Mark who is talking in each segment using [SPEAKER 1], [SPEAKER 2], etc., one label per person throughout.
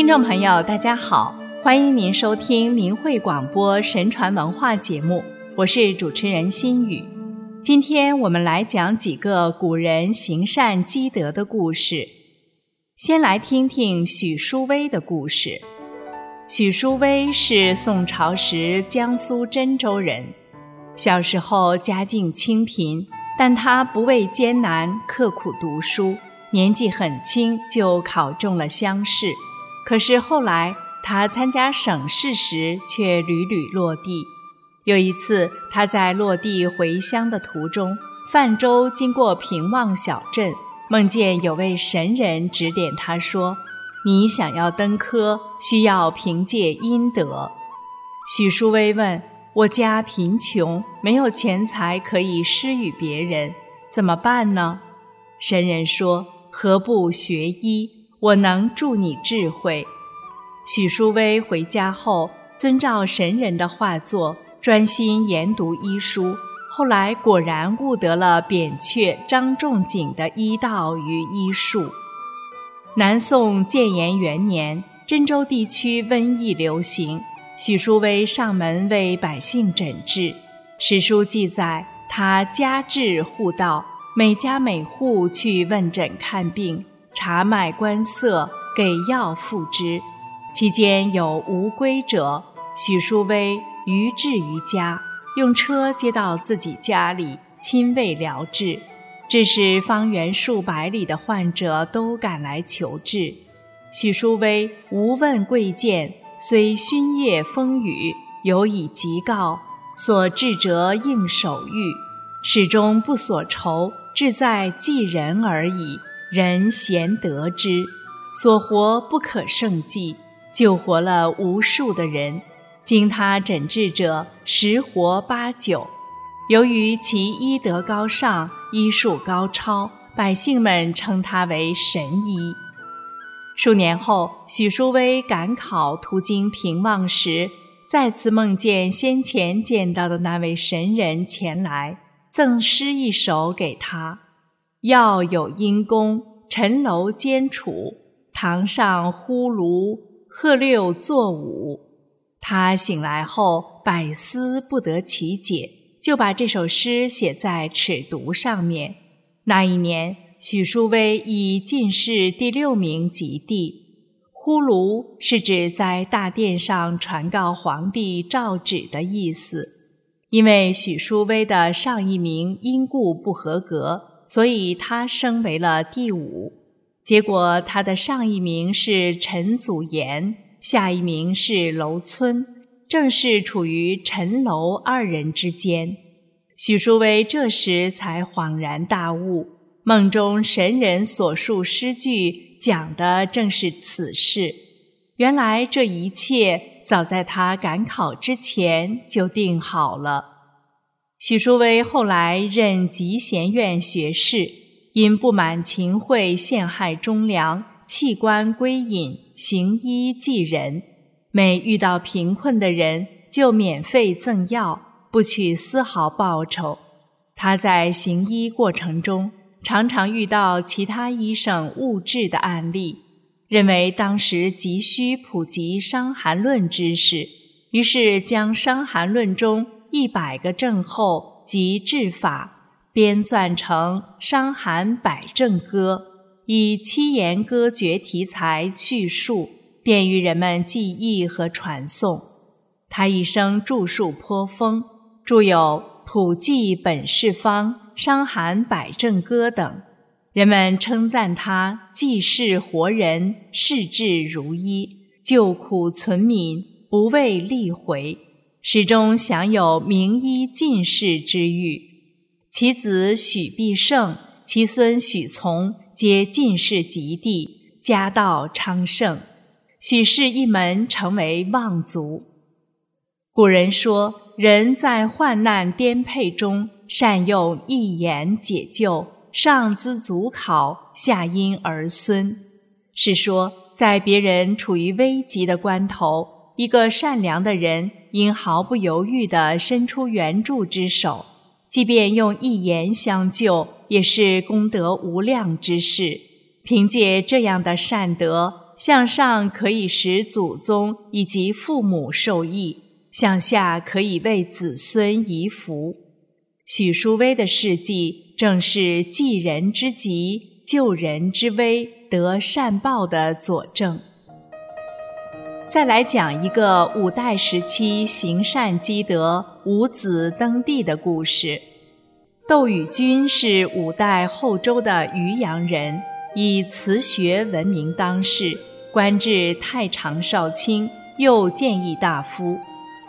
[SPEAKER 1] 听众朋友，大家好，欢迎您收听明慧广播神传文化节目，我是主持人心雨。今天我们来讲几个古人行善积德的故事。先来听听许淑薇的故事。许淑薇是宋朝时江苏真州人，小时候家境清贫，但她不畏艰难，刻苦读书，年纪很轻就考中了乡试。可是后来，他参加省试时却屡屡落地。有一次，他在落地回乡的途中，泛舟经过平望小镇，梦见有位神人指点他说：“你想要登科，需要凭借阴德。”许淑薇问：“我家贫穷，没有钱财可以施予别人，怎么办呢？”神人说：“何不学医？”我能助你智慧。许淑薇回家后，遵照神人的画作，专心研读医书。后来果然悟得了扁鹊、张仲景的医道与医术。南宋建炎元年，真州地区瘟疫流行，许淑薇上门为百姓诊治。史书记载，他家治户道，每家每户去问诊看病。查脉观色，给药复之。其间有无归者，许淑薇于至于家，用车接到自己家里，亲为疗治。致使方圆数百里的患者都赶来求治。许淑薇无问贵贱，虽熏夜风雨，有以疾告，所治者应手谕，始终不所愁，志在济人而已。人贤得之，所活不可胜计，救活了无数的人。经他诊治者，十活八九。由于其医德高尚，医术高超，百姓们称他为神医。数年后，许淑薇赶考途经平望时，再次梦见先前见到的那位神人前来，赠诗一首给他。要有因功，陈楼兼楚，堂上呼卢，鹤六作舞。他醒来后，百思不得其解，就把这首诗写在尺牍上面。那一年，许淑薇以进士第六名及第。呼卢是指在大殿上传告皇帝诏旨的意思。因为许淑薇的上一名因故不合格。所以他升为了第五，结果他的上一名是陈祖言，下一名是楼村，正是处于陈楼二人之间。许淑薇这时才恍然大悟，梦中神人所述诗句讲的正是此事。原来这一切早在他赶考之前就定好了。许淑薇后来任集贤院学士，因不满秦桧陷害忠良，弃官归隐，行医济人。每遇到贫困的人，就免费赠药，不取丝毫报酬。他在行医过程中，常常遇到其他医生误治的案例，认为当时急需普及《伤寒论》知识，于是将《伤寒论》中。一百个症候及治法编撰成《伤寒百症歌》，以七言歌诀题材叙述，便于人们记忆和传颂。他一生著述颇丰，著有《普济本事方》《伤寒百症歌》等。人们称赞他济世活人，视治如一，救苦存民，不畏利回。始终享有名医进士之誉，其子许必胜、其孙许从皆进士及第，家道昌盛。许氏一门成为望族。古人说，人在患难颠沛中，善用一言解救，上资祖考，下因儿孙，是说在别人处于危急的关头。一个善良的人，应毫不犹豫地伸出援助之手，即便用一言相救，也是功德无量之事。凭借这样的善德，向上可以使祖宗以及父母受益，向下可以为子孙遗福。许淑薇的事迹正是济人之急、救人之危得善报的佐证。再来讲一个五代时期行善积德、五子登第的故事。窦禹君是五代后周的渔阳人，以辞学闻名当世。官至太常少卿，又谏议大夫。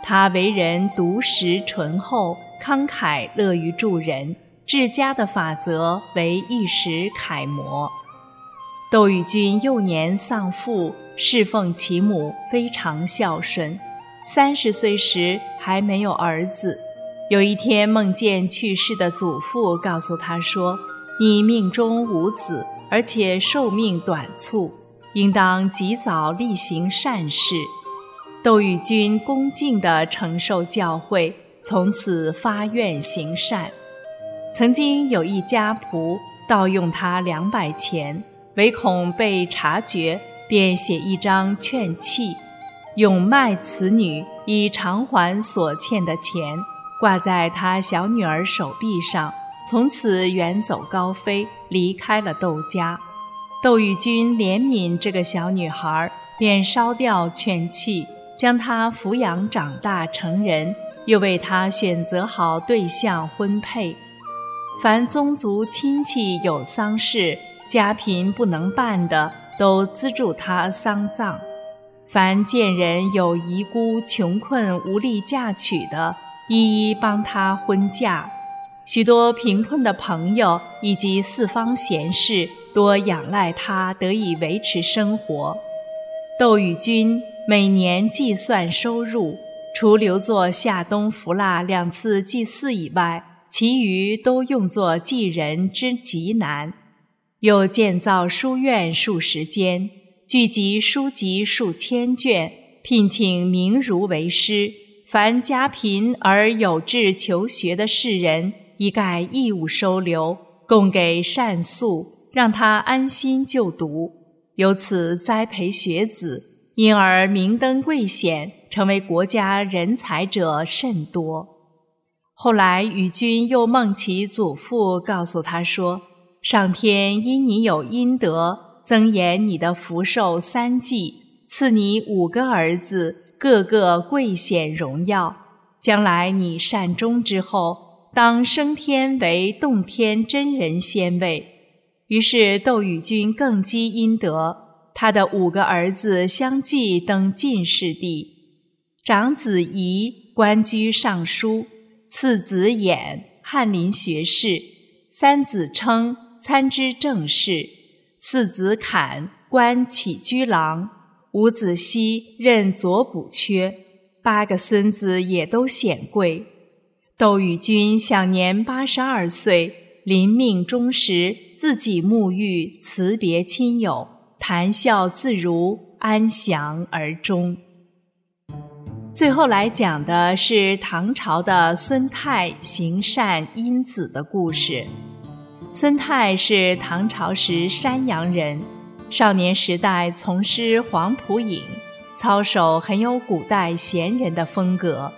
[SPEAKER 1] 他为人独实醇厚，慷慨乐于助人，治家的法则为一时楷模。窦禹君幼年丧父，侍奉其母，非常孝顺。三十岁时还没有儿子，有一天梦见去世的祖父，告诉他说：“你命中无子，而且寿命短促。”应当及早力行善事。窦玉君恭敬地承受教诲，从此发愿行善。曾经有一家仆盗用他两百钱，唯恐被察觉，便写一张劝契，永卖此女以偿还所欠的钱，挂在他小女儿手臂上，从此远走高飞，离开了窦家。窦玉君怜悯这个小女孩，便烧掉劝契，将她抚养长大成人，又为她选择好对象婚配。凡宗族亲戚有丧事，家贫不能办的，都资助他丧葬；凡见人有遗孤穷困无力嫁娶的，一一帮他婚嫁。许多贫困的朋友以及四方贤士。多仰赖他得以维持生活。窦宇君每年计算收入，除留作夏冬服腊两次祭祀以外，其余都用作济人之急难。又建造书院数十间，聚集书籍数千卷，聘请名儒为师。凡家贫而有志求学的士人，一概义务收留，供给善宿。让他安心就读，由此栽培学子，因而明登贵显，成为国家人才者甚多。后来宇君又梦其祖父，告诉他说：“上天因你有阴德，增延你的福寿三纪，赐你五个儿子，个个贵显荣耀。将来你善终之后，当升天为洞天真人仙位。”于是窦禹君更积阴德，他的五个儿子相继登进士第，长子仪官居尚书，次子衍翰林学士，三子称参知政事，四子侃官起居郎，五子熙任左补阙，八个孙子也都显贵。窦禹君享年八十二岁。临命终时，自己沐浴，辞别亲友，谈笑自如，安详而终。最后来讲的是唐朝的孙泰行善因子的故事。孙泰是唐朝时山阳人，少年时代从师黄埔隐，操守很有古代贤人的风格。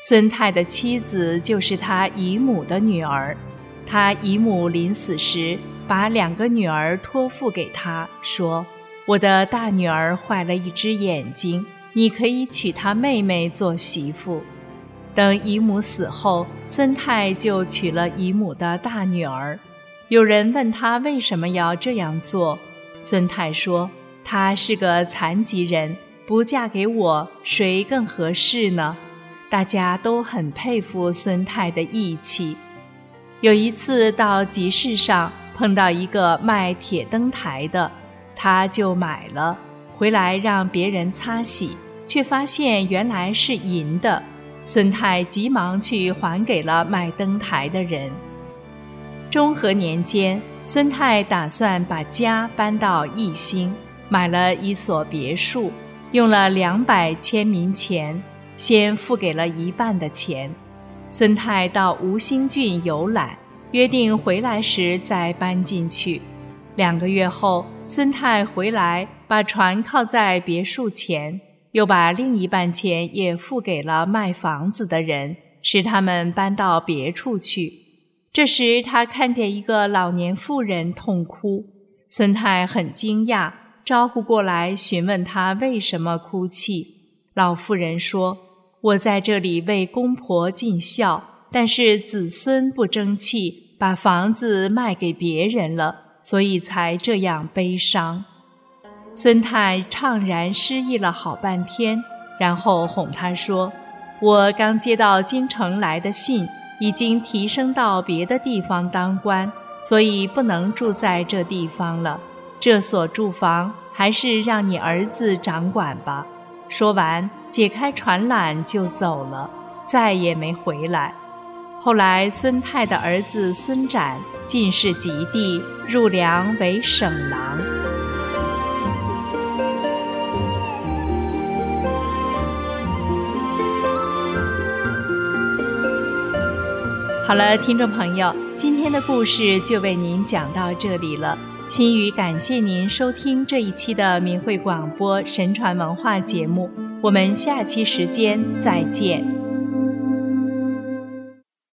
[SPEAKER 1] 孙泰的妻子就是他姨母的女儿。他姨母临死时，把两个女儿托付给他，说：“我的大女儿坏了一只眼睛，你可以娶她妹妹做媳妇。”等姨母死后，孙泰就娶了姨母的大女儿。有人问他为什么要这样做，孙泰说：“她是个残疾人，不嫁给我，谁更合适呢？”大家都很佩服孙泰的义气。有一次到集市上碰到一个卖铁灯台的，他就买了回来让别人擦洗，却发现原来是银的。孙泰急忙去还给了卖灯台的人。中和年间，孙泰打算把家搬到义兴，买了一所别墅，用了两百千民钱，先付给了一半的钱。孙泰到吴兴郡游览，约定回来时再搬进去。两个月后，孙泰回来，把船靠在别墅前，又把另一半钱也付给了卖房子的人，使他们搬到别处去。这时，他看见一个老年妇人痛哭，孙太很惊讶，招呼过来询问他为什么哭泣。老妇人说：“我在这里为公婆尽孝，但是子孙不争气，把房子卖给别人了。”所以才这样悲伤。孙太怅然失意了好半天，然后哄他说：“我刚接到京城来的信，已经提升到别的地方当官，所以不能住在这地方了。这所住房还是让你儿子掌管吧。”说完，解开船缆就走了，再也没回来。后来，孙泰的儿子孙展进士及第，入梁为省郎。好了，听众朋友，今天的故事就为您讲到这里了。心语感谢您收听这一期的明慧广播神传文化节目，我们下期时间再见。